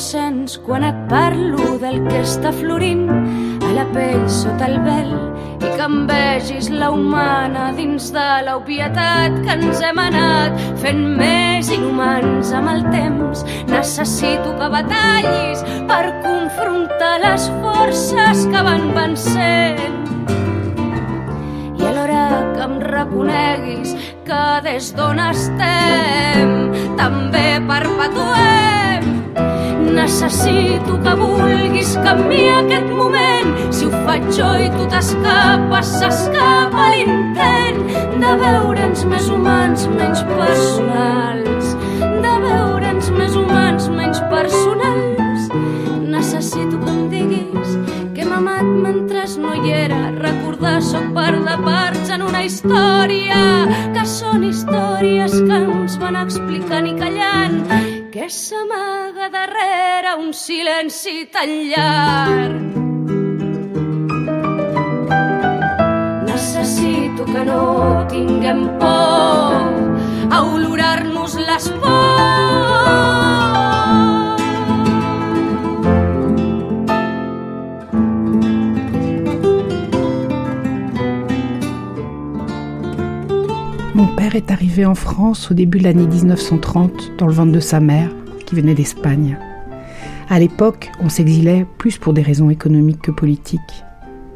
sents quan et parlo del que està florint a la pell sota el vel i que em vegis la humana dins de l'obvietat que ens hem anat fent més inhumans amb el temps. Necessito que batallis per confrontar les forces que van vencent i alhora que em reconeguis que des d'on estem també perpetuem Necessito que vulguis canviar aquest moment. Si ho faig jo i tu t'escapes, s'escapa l'intent de veure'ns més humans, menys personals. De veure'ns més humans, menys personals. Necessito que em diguis que hem amat mentre no hi era. Recordar sóc part de parts en una història que són històries que ens van explicant i callant que s'amaga darrere un silenci tan llarg. Necessito que no tinguem por a olorar-nos les pors. Père est arrivé en France au début de l'année 1930 dans le ventre de sa mère, qui venait d'Espagne. À l'époque, on s'exilait plus pour des raisons économiques que politiques.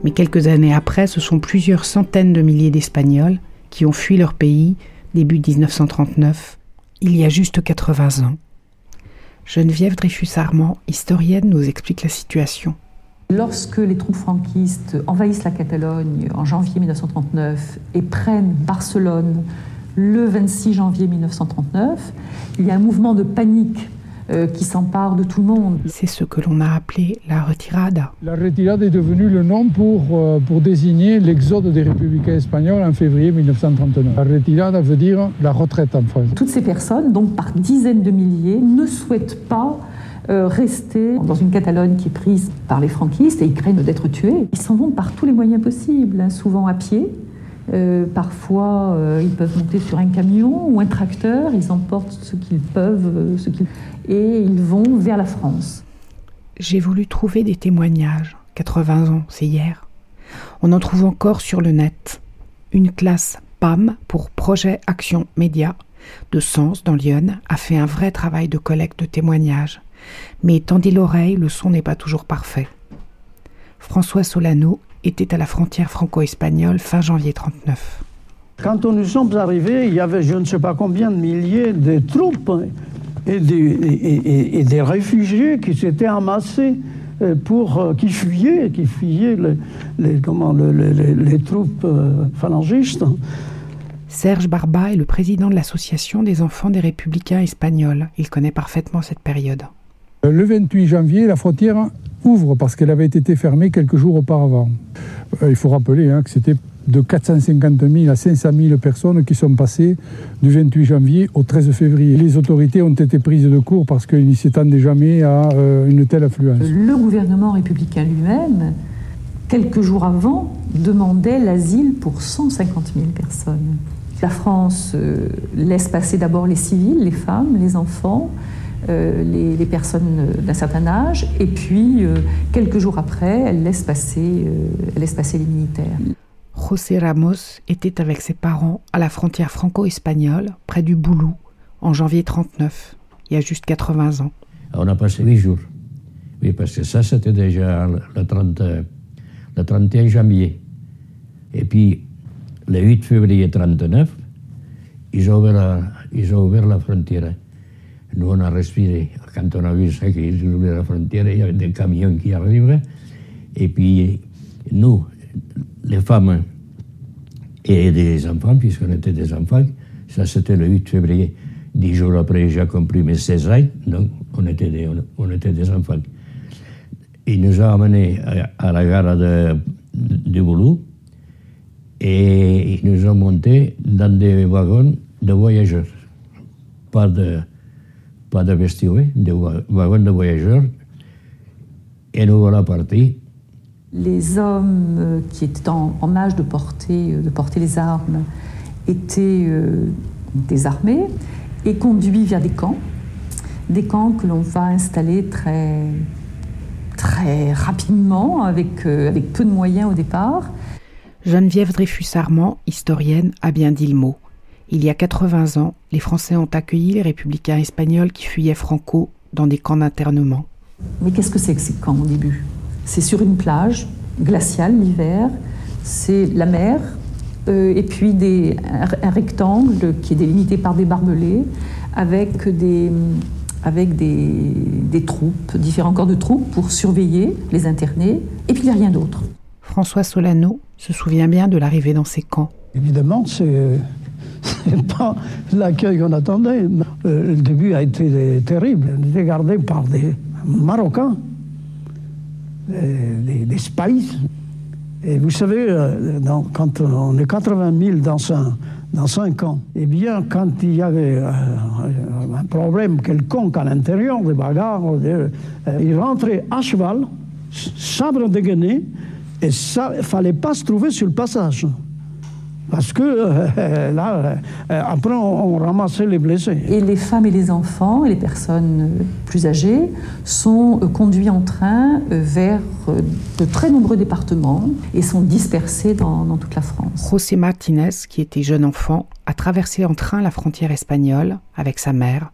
Mais quelques années après, ce sont plusieurs centaines de milliers d'Espagnols qui ont fui leur pays début 1939, il y a juste 80 ans. Geneviève Dreyfus-Armand, historienne, nous explique la situation. Lorsque les troupes franquistes envahissent la Catalogne en janvier 1939 et prennent Barcelone le 26 janvier 1939, il y a un mouvement de panique euh, qui s'empare de tout le monde. C'est ce que l'on a appelé la retirada. La retirada est devenu le nom pour, euh, pour désigner l'exode des républicains espagnols en février 1939. La retirada veut dire la retraite en France. Toutes ces personnes, donc par dizaines de milliers, ne souhaitent pas euh, rester dans une Catalogne qui est prise par les franquistes et ils craignent d'être tués. Ils s'en vont par tous les moyens possibles, hein, souvent à pied. Euh, parfois, euh, ils peuvent monter sur un camion ou un tracteur. Ils emportent ce qu'ils peuvent, euh, ce et ils vont vers la France. J'ai voulu trouver des témoignages. 80 ans, c'est hier. On en trouve encore sur le net. Une classe PAM pour Projet Action Média de Sens dans Lyon a fait un vrai travail de collecte de témoignages mais tendez l'oreille, le son n'est pas toujours parfait. François Solano était à la frontière franco-espagnole fin janvier 39. Quand nous sommes arrivés, il y avait je ne sais pas combien de milliers de troupes et des, et, et des réfugiés qui s'étaient amassés euh, pour euh, qui fuyaient, qui fuyaient les, les comment, les, les, les troupes euh, phalangistes. Serge Barba est le président de l'association des enfants des républicains espagnols. Il connaît parfaitement cette période. Le 28 janvier, la frontière ouvre parce qu'elle avait été fermée quelques jours auparavant. Il faut rappeler hein, que c'était de 450 000 à 500 000 personnes qui sont passées du 28 janvier au 13 février. Les autorités ont été prises de court parce qu'ils n'y s'étendaient jamais à euh, une telle affluence. Le gouvernement républicain lui-même, quelques jours avant, demandait l'asile pour 150 000 personnes. La France euh, laisse passer d'abord les civils, les femmes, les enfants, euh, les, les, personnes d'un certain âge, et puis euh, quelques jours après, elle laisse passer, euh, elle laisse passer les militaires. José Ramos était avec ses parents à la frontière franco-espagnole, près du Boulou, en janvier 39, il y a juste 80 ans. On a passé 8 jours. Oui, parce que ça, c'était déjà le, 30, le 31 janvier. Et puis, le 8 février 39, ils ont ouvert la, ils ont ouvert la frontière. Nous, on a respiré. Quand on a vu ça, qu'ils ouvraient la frontière, il y avait des camions qui arrivaient. Et puis, nous, les femmes et les enfants, puisqu'on était des enfants, ça c'était le 8 février. Dix jours après, j'ai accompli mes 16 ans, donc on était des, on, était des enfants. Il nous a amenés à, à la gare de, de, Boulou et ils nous ont montés dans des wagons de voyageurs. Pas de, pas de vestiaire, des wagons de voyageurs. Et nous voilà partis. Les hommes qui étaient en, en âge de porter, de porter les armes étaient euh, désarmés et conduits vers des camps des camps que l'on va installer très, très rapidement, avec, euh, avec peu de moyens au départ. Geneviève Dreyfus-Armand, historienne, a bien dit le mot. Il y a 80 ans, les Français ont accueilli les républicains espagnols qui fuyaient Franco dans des camps d'internement. Mais qu'est-ce que c'est que ces camps au début? C'est sur une plage glaciale l'hiver, c'est la mer, euh, et puis des, un, rectangle qui est délimité par des barbelés, avec des, avec des, des troupes, différents corps de troupes pour surveiller les internés, et puis il n'y a rien d'autre. François Solano se souvient bien de l'arrivée dans ces camps. Évidemment, c'est n'est pas l'accueil qu'on attendait. Euh, le début a été terrible. On était gardé par des Marocains, des, des. Et vous savez, euh, quand on est 80 000 dans un, dans 5 ans, eh bien, quand il y avait euh, un problème quelconque à l'intérieur, des bagarres, ils rentraient à cheval, sabre dégainé, et ça, il ne fallait pas se trouver sur le passage. Parce que euh, là, euh, après, on, ramassait les blessés. Et les femmes et les enfants, et les personnes plus âgées, sont euh, conduits en train vers de très nombreux départements et sont dispersés dans, dans toute la France. José Martinez, qui était jeune enfant, a traversé en train la frontière espagnole avec sa mère.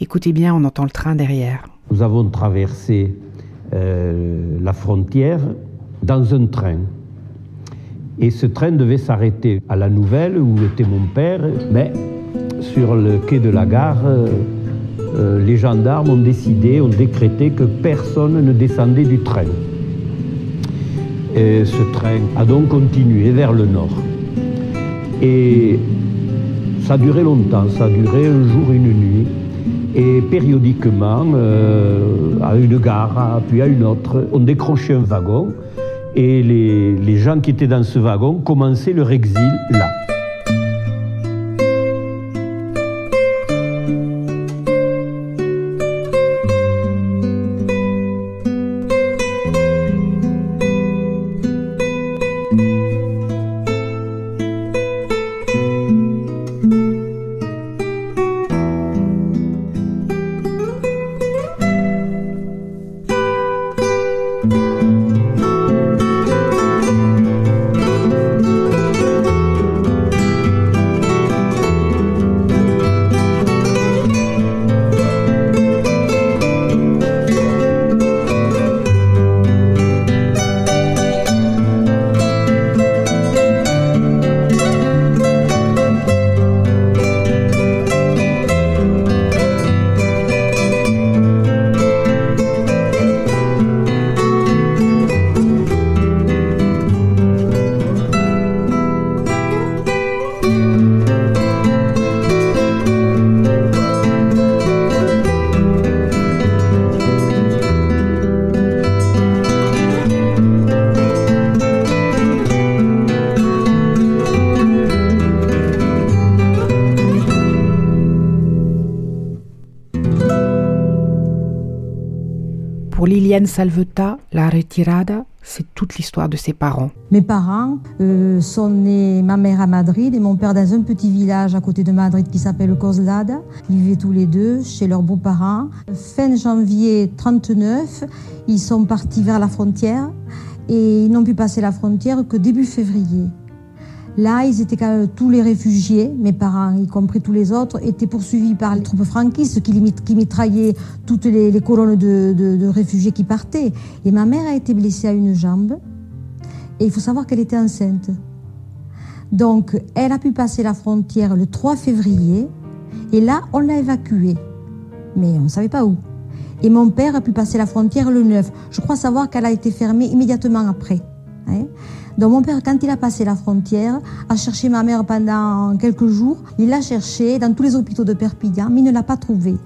Écoutez bien, on entend le train derrière. Nous avons traversé la frontière dans un train. Et ce train devait s'arrêter à la Nouvelle, où était mon père, mais sur le quai de la gare, euh, euh, les gendarmes ont décidé, ont décrété que personne ne descendait du train. Et ce train a donc continué vers le nord. Et ça a duré longtemps, ça a duré un jour, une nuit. Et périodiquement, euh, à une gare, puis à une autre, on décrochait un wagon et les, gens qui étaient dans ce wagon commençaient leur exil là. Salveta, la retirada, c'est toute l'histoire de ses parents. Mes parents euh, sont nés, ma mère à Madrid et mon père dans un petit village à côté de Madrid qui s'appelle Coslada. Ils vivaient tous les deux chez leurs beaux-parents. Fin janvier 39, ils sont partis vers la frontière et ils n'ont pu passer la frontière que début février. Là, ils étaient tous les réfugiés, mes parents, y compris tous les autres, étaient poursuivis par les troupes franquistes qui, qui mitraillaient toutes les, colonnes de, réfugiés qui partaient. Et ma mère a été blessée à une jambe. Et il faut savoir qu'elle était enceinte. Donc, elle a pu passer la frontière le 3 février. Et là, on l'a évacuée. Mais on ne savait pas où. Et mon père a pu passer la frontière le 9. Je crois savoir qu'elle a été fermée immédiatement après. Hein. Donc mon père, quand il a passé la frontière, a cherché ma mère pendant quelques jours. Il l'a cherché dans tous les hôpitaux de Perpignan, mais il ne l'a pas trouvée.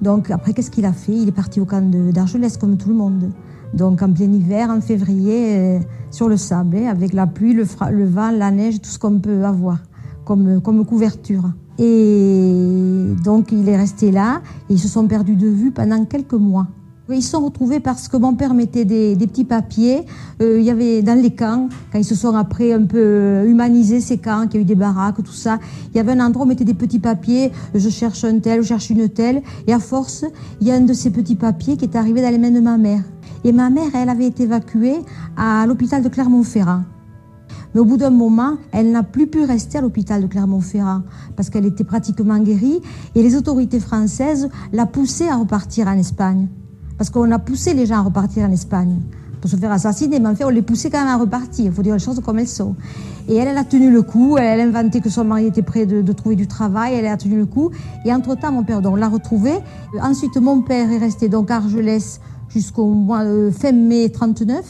Donc après, qu'est-ce qu'il a fait? Il est parti au camp d'Argelès comme tout le monde. Donc en plein hiver, en février, euh, sur le sable, hein, avec la pluie, le, vent, la neige, tout ce qu'on peut avoir comme, comme couverture. Et donc il est resté là et ils se sont perdus de vue pendant quelques mois. Ils sont retrouvés parce que mon père mettait des, petits papiers. Euh, il y avait dans les camps, quand ils se sont après un peu humanisés ces camps, qu'il y a eu des baraques, tout ça, il y avait un endroit où on mettait des petits papiers. Je cherche un tel, je cherche une telle. Et à force, il y a un de ces petits papiers qui est arrivé dans les mains de ma mère. Et ma mère, elle avait été évacuée à l'hôpital de Clermont-Ferrand. Mais au bout d'un moment, elle n'a plus pu rester à l'hôpital de Clermont-Ferrand parce qu'elle était pratiquement guérie et les autorités françaises la poussaient à repartir en Espagne. Parce qu'on a poussé les gens à repartir en Espagne pour se faire assassiner, mais en fait, on les poussait quand même à repartir. Il faut dire les choses comme elles sont. Et elle, elle a tenu le coup. Elle, a inventé que son mari était prêt de, trouver du travail. Elle a tenu le coup. Et entre-temps, mon père donc, l'a retrouvé. Ensuite, mon père est resté donc à Argelès jusqu'au euh, fin mai 39.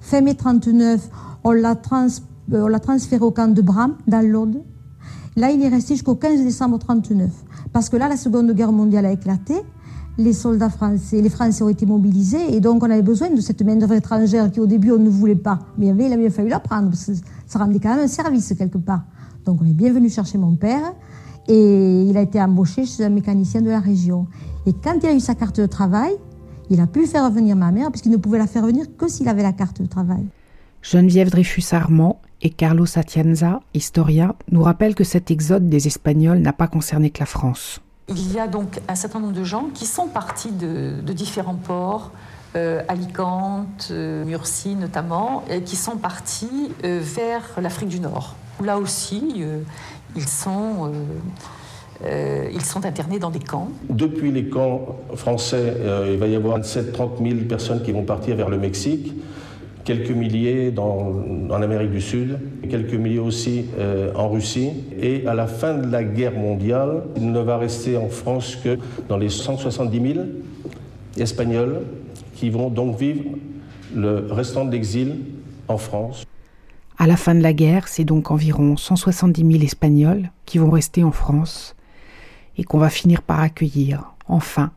Fin mai 39, on l'a trans euh, on l'a transféré au camp de Bram, dans l'Aude. Là, il est resté jusqu'au 15 décembre 39. Parce que là, la Seconde Guerre mondiale a éclaté. Les soldats français, les Français ont été mobilisés et donc on avait besoin de cette main-d'œuvre étrangère qui au début on ne voulait pas. Mais il a bien fallu la prendre parce que ça rendait quand même un service quelque part. Donc on est bien venu chercher mon père et il a été embauché chez un mécanicien de la région. Et quand il a eu sa carte de travail, il a pu faire revenir ma mère puisqu'il ne pouvait la faire venir que s'il avait la carte de travail. Geneviève Dreyfus-Armand et Carlos Atienza, historien, nous rappelle que cet exode des Espagnols n'a pas concerné que la France. Il y a donc un certain nombre de gens qui sont partis de, différents ports, euh, Alicante, euh, Murcie notamment, et qui sont partis euh, vers l'Afrique du Nord. Là aussi, ils sont... ils sont internés dans des camps. Depuis les camps français, il va y avoir 27-30 000 personnes qui vont partir vers le Mexique quelques milliers dans, en Amérique du Sud, quelques milliers aussi euh, en Russie. Et à la fin de la guerre mondiale, il ne va rester en France que dans les 170 000 Espagnols qui vont donc vivre le restant de l'exil en France. À la fin de la guerre, c'est donc environ 170 000 Espagnols qui vont rester en France et qu'on va finir par accueillir, enfin,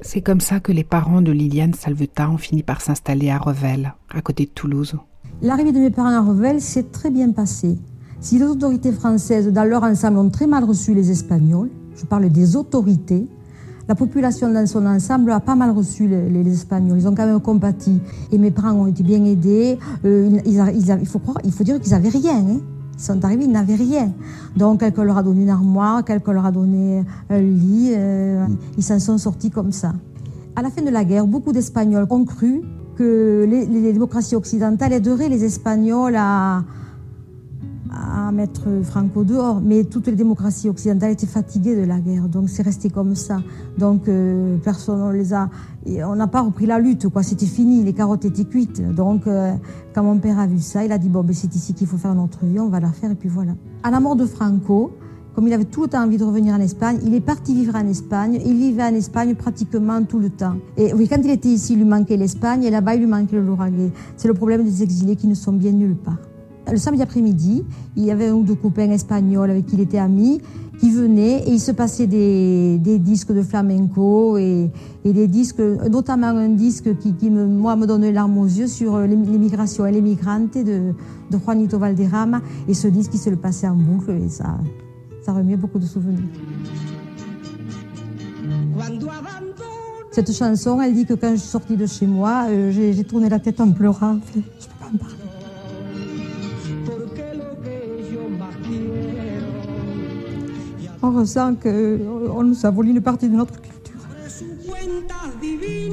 c'est comme ça que les parents de Liliane Salveta ont fini par s'installer à Revel, à côté de Toulouse. L'arrivée de mes parents à Revel s'est très bien passée. Si les autorités françaises, dans leur ensemble, ont très mal reçu les Espagnols, je parle des autorités, la population dans son ensemble a pas mal reçu les, Espagnols. Ils ont quand même compati. Et mes parents ont été bien aidés. Euh, il, faut croire, il faut dire qu'ils n'avaient rien. Hein. Sont arrivés, ils n'avaient rien. Donc, quelqu'un leur a donné une armoire, quelqu'un leur a donné un lit. Euh, ils s'en sont sortis comme ça. À la fin de la guerre, beaucoup d'Espagnols ont cru que les démocraties occidentales aideraient les Espagnols à mettre Franco dehors. Mais toutes les démocraties occidentales étaient fatiguées de la guerre, donc c'est resté comme ça. Donc euh, personne les a, on n'a pas repris la lutte, quoi. C'était fini, les carottes étaient cuites. Donc euh, quand mon père a vu ça, il a dit bon, ben, c'est ici qu'il faut faire notre vie, on va la faire et puis voilà. À la mort de Franco, comme il avait tout le temps envie de revenir en Espagne, il est parti vivre en Espagne. Il vivait en Espagne pratiquement tout le temps. Et oui, quand il était ici, il lui manquait l'Espagne et là-bas, il lui manquait le Lauragais. C'est le problème des exilés qui ne sont bien nulle part. Le samedi après-midi, il y avait un ou deux copains espagnols avec qui il était ami qui venaient et il se passait des, disques de flamenco et, des disques, notamment un disque qui, me, moi, me donne les larmes aux yeux sur l'immigration et les migrantes de, de Juanito Valderrama. Et ce disque, il se le passait en boucle et ça, ça remet beaucoup de souvenirs. Cette chanson, elle dit que quand je suis sortie de chez moi, euh, j'ai tourné la tête en pleurant. Je ne peux pas en parler. On ressent qu'on nous a volé une partie de notre culture.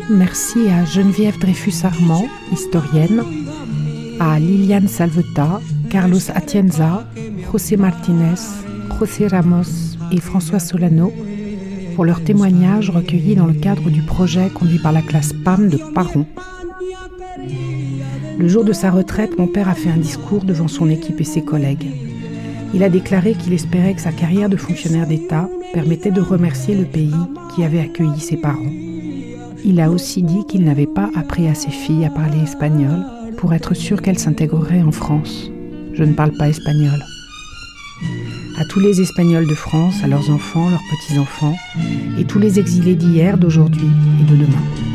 Merci à Geneviève Dreyfus-Armand, historienne, à Liliane Salveta, Carlos Atienza, José Martinez, José Ramos et François Solano pour leurs témoignages recueillis dans le cadre du projet conduit par la classe PAM de Paron. Le jour de sa retraite, mon père a fait un discours devant son équipe et ses collègues. Il a déclaré qu'il espérait que sa carrière de fonctionnaire d'État permettait de remercier le pays qui avait accueilli ses parents. Il a aussi dit qu'il n'avait pas appris à ses filles à parler espagnol pour être sûr qu'elles s'intégreraient en France. Je ne parle pas espagnol. À tous les Espagnols de France, à leurs enfants, leurs petits-enfants, et tous les exilés d'hier, d'aujourd'hui et de demain.